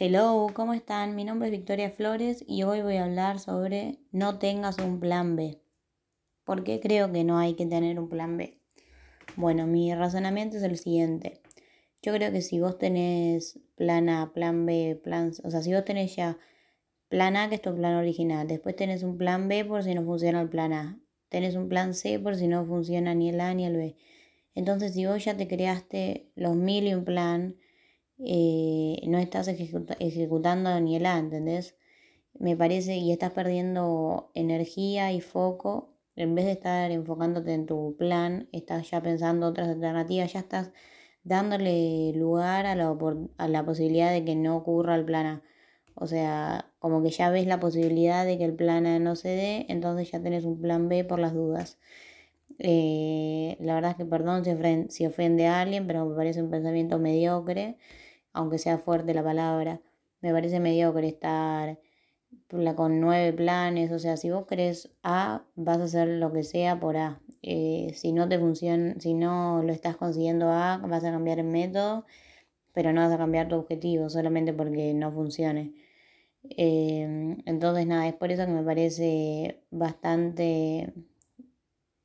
Hello, ¿cómo están? Mi nombre es Victoria Flores y hoy voy a hablar sobre no tengas un plan B. ¿Por qué creo que no hay que tener un plan B? Bueno, mi razonamiento es el siguiente. Yo creo que si vos tenés plan A, plan B, plan... O sea, si vos tenés ya plan A, que es tu plan original, después tenés un plan B por si no funciona el plan A, tenés un plan C por si no funciona ni el A ni el B. Entonces, si vos ya te creaste los mil y un plan, eh, no estás ejecutando ni el A, ¿entendés? Me parece y estás perdiendo energía y foco. En vez de estar enfocándote en tu plan, estás ya pensando otras alternativas, ya estás dándole lugar a la, a la posibilidad de que no ocurra el plan A. O sea, como que ya ves la posibilidad de que el plan A no se dé, entonces ya tenés un plan B por las dudas. Eh, la verdad es que perdón si ofende, si ofende a alguien, pero me parece un pensamiento mediocre aunque sea fuerte la palabra. Me parece mediocre estar con nueve planes, o sea, si vos crees A, vas a hacer lo que sea por A. Eh, si no te funciona, si no lo estás consiguiendo A, vas a cambiar el método, pero no vas a cambiar tu objetivo solamente porque no funcione. Eh, entonces, nada, es por eso que me parece bastante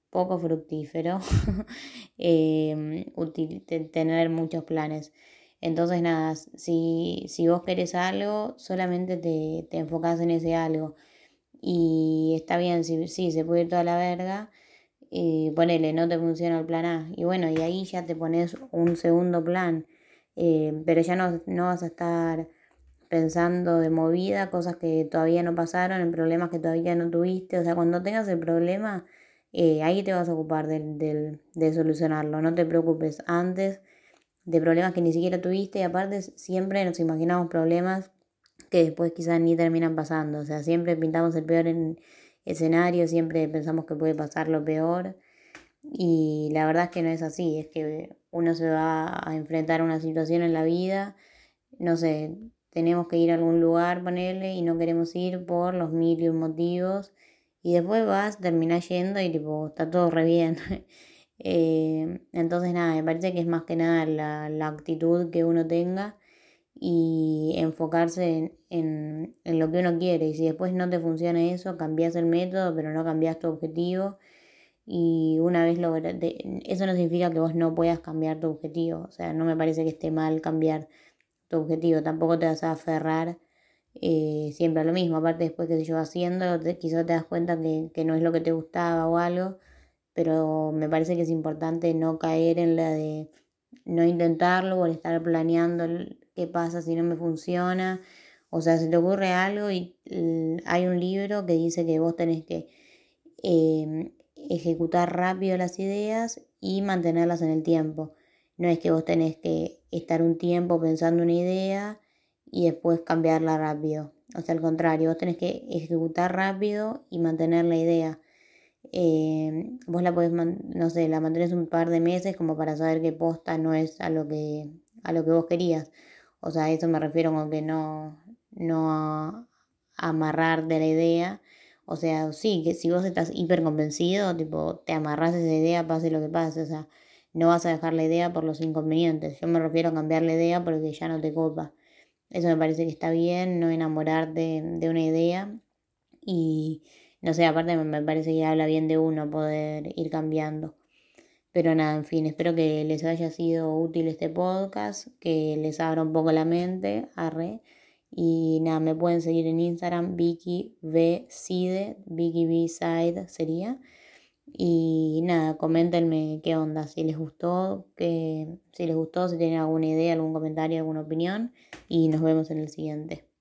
poco fructífero eh, tener muchos planes. Entonces, nada, si, si vos querés algo, solamente te, te enfocás en ese algo. Y está bien, sí, sí, se puede ir toda la verga. Y ponele, no te funciona el plan A. Y bueno, y ahí ya te pones un segundo plan. Eh, pero ya no, no vas a estar pensando de movida, cosas que todavía no pasaron, en problemas que todavía no tuviste. O sea, cuando tengas el problema, eh, ahí te vas a ocupar de, de solucionarlo. No te preocupes antes de problemas que ni siquiera tuviste y aparte siempre nos imaginamos problemas que después quizás ni terminan pasando, o sea, siempre pintamos el peor en escenario, siempre pensamos que puede pasar lo peor. Y la verdad es que no es así, es que uno se va a enfrentar a una situación en la vida, no sé, tenemos que ir a algún lugar, ponerle, y no queremos ir por los mil y motivos. Y después vas, terminas yendo y tipo, está todo re bien. Eh, entonces nada, me parece que es más que nada la, actitud que uno tenga y enfocarse en, lo que uno quiere. Y si después no te funciona eso, cambias el método, pero no cambias tu objetivo. Y una vez logras, eso no significa que vos no puedas cambiar tu objetivo. O sea, no me parece que esté mal cambiar tu objetivo. Tampoco te vas a aferrar eh, siempre a lo mismo. Aparte, después que yo haciendo, quizás te das cuenta que, que no es lo que te gustaba o algo pero me parece que es importante no caer en la de no intentarlo o estar planeando qué pasa si no me funciona. O sea, se te ocurre algo y hay un libro que dice que vos tenés que em, ejecutar rápido las ideas y mantenerlas en el tiempo. No es que vos tenés que estar un tiempo pensando una idea y después cambiarla rápido. O sea, al contrario, vos tenés que ejecutar rápido y mantener la idea. Eh, vos la podés, no sé, la mantenés un par de meses como para saber qué posta no es a lo que, a lo que vos querías. O sea, a eso me refiero con que no, no amarrar de la idea. O sea, sí, que si vos estás hiper convencido, tipo, te amarras esa idea, pase lo que pase. O sea, no vas a dejar la idea por los inconvenientes. Yo me refiero a cambiar la idea porque ya no te copa. Eso me parece que está bien, no enamorarte de una idea. Y no sé, aparte me parece que habla bien de uno poder ir cambiando. Pero nada, en fin, espero que les haya sido útil este podcast, que les abra un poco la mente, arre. Y nada, me pueden seguir en Instagram, Vicky V Side, Vicky V Side sería. Y nada, coméntenme qué onda, si les gustó, que, si les gustó, si tienen alguna idea, algún comentario, alguna opinión. Y nos vemos en el siguiente.